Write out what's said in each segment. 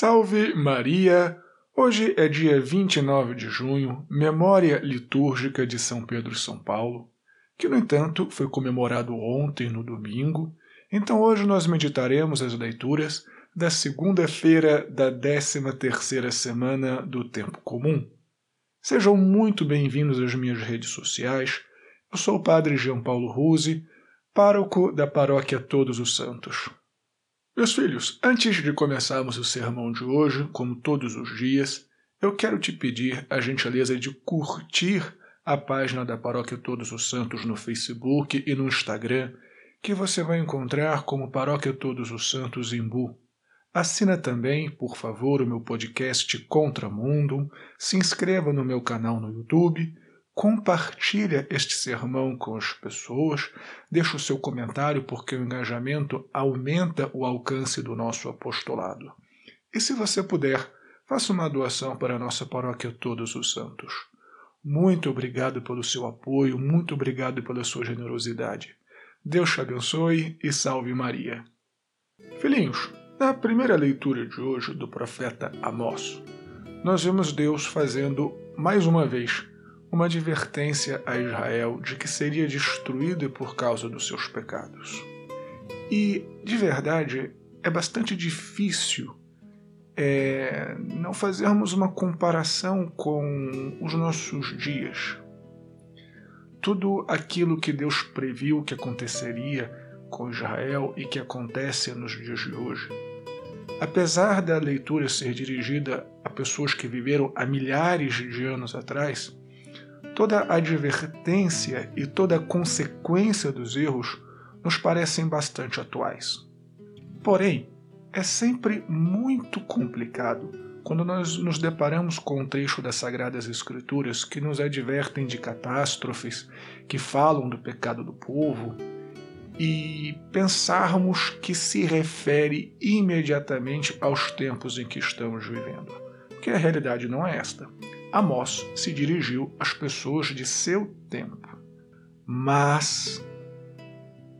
Salve Maria! Hoje é dia 29 de junho, memória litúrgica de São Pedro e São Paulo, que, no entanto, foi comemorado ontem, no domingo. Então, hoje nós meditaremos as leituras da segunda-feira da 13ª semana do Tempo Comum. Sejam muito bem-vindos às minhas redes sociais. Eu sou o Padre Jean Paulo Ruse, pároco da Paróquia Todos os Santos. Meus filhos, antes de começarmos o sermão de hoje, como todos os dias, eu quero te pedir a gentileza de curtir a página da Paróquia Todos os Santos no Facebook e no Instagram, que você vai encontrar como Paróquia Todos os Santos Imbu. Assina também, por favor, o meu podcast Contramundo, se inscreva no meu canal no YouTube compartilha este sermão com as pessoas, deixa o seu comentário porque o engajamento aumenta o alcance do nosso apostolado. E se você puder, faça uma doação para a nossa paróquia Todos os Santos. Muito obrigado pelo seu apoio, muito obrigado pela sua generosidade. Deus te abençoe e salve Maria. Filhinhos, na primeira leitura de hoje do profeta Amós, nós vemos Deus fazendo mais uma vez uma advertência a Israel de que seria destruído por causa dos seus pecados. E, de verdade, é bastante difícil é, não fazermos uma comparação com os nossos dias. Tudo aquilo que Deus previu que aconteceria com Israel e que acontece nos dias de hoje. Apesar da leitura ser dirigida a pessoas que viveram há milhares de anos atrás, toda advertência e toda a consequência dos erros nos parecem bastante atuais. Porém, é sempre muito complicado quando nós nos deparamos com um trecho das Sagradas Escrituras que nos advertem de catástrofes, que falam do pecado do povo, e pensarmos que se refere imediatamente aos tempos em que estamos vivendo. Porque a realidade não é esta. Amós se dirigiu às pessoas de seu tempo. Mas,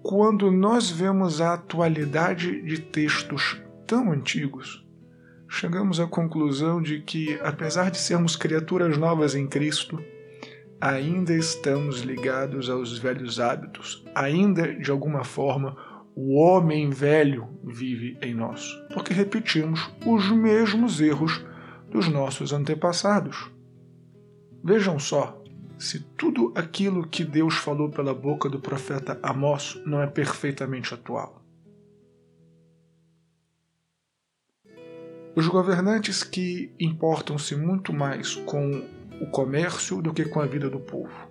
quando nós vemos a atualidade de textos tão antigos, chegamos à conclusão de que, apesar de sermos criaturas novas em Cristo, ainda estamos ligados aos velhos hábitos, ainda de alguma forma o homem velho vive em nós, porque repetimos os mesmos erros dos nossos antepassados. Vejam só, se tudo aquilo que Deus falou pela boca do profeta Amós não é perfeitamente atual. Os governantes que importam-se muito mais com o comércio do que com a vida do povo.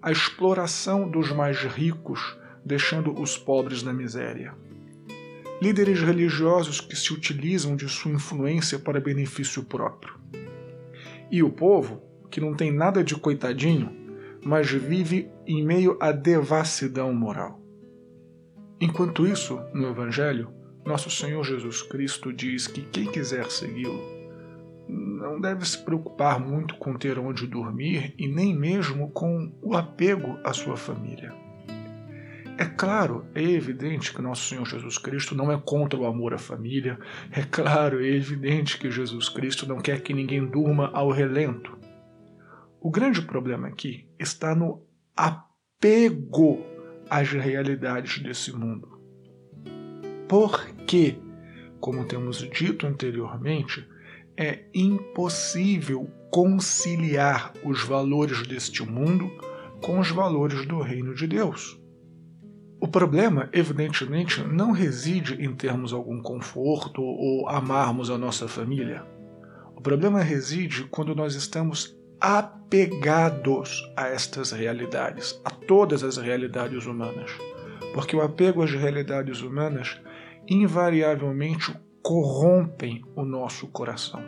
A exploração dos mais ricos, deixando os pobres na miséria. Líderes religiosos que se utilizam de sua influência para benefício próprio. E o povo, que não tem nada de coitadinho, mas vive em meio à devassidão moral. Enquanto isso, no Evangelho, nosso Senhor Jesus Cristo diz que quem quiser segui-lo não deve se preocupar muito com ter onde dormir e nem mesmo com o apego à sua família. É claro, é evidente que nosso Senhor Jesus Cristo não é contra o amor à família, é claro, é evidente que Jesus Cristo não quer que ninguém durma ao relento. O grande problema aqui está no apego às realidades desse mundo. Porque, como temos dito anteriormente, é impossível conciliar os valores deste mundo com os valores do reino de Deus. O problema, evidentemente, não reside em termos algum conforto ou amarmos a nossa família. O problema reside quando nós estamos apegados a estas realidades, a todas as realidades humanas. Porque o apego às realidades humanas invariavelmente corrompem o nosso coração.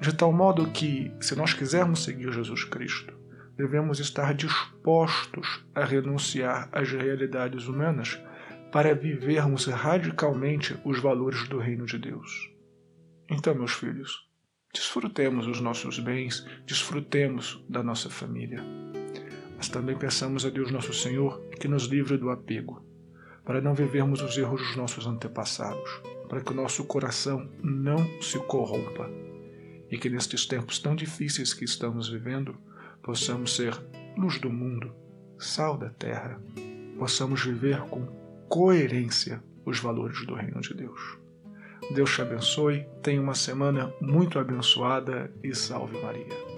De tal modo que, se nós quisermos seguir Jesus Cristo, devemos estar dispostos a renunciar às realidades humanas para vivermos radicalmente os valores do reino de Deus. Então, meus filhos, Desfrutemos os nossos bens, desfrutemos da nossa família. Mas também peçamos a Deus Nosso Senhor que nos livre do apego, para não vivermos os erros dos nossos antepassados, para que o nosso coração não se corrompa e que nestes tempos tão difíceis que estamos vivendo possamos ser luz do mundo, sal da terra, possamos viver com coerência os valores do reino de Deus. Deus te abençoe, tenha uma semana muito abençoada e salve Maria.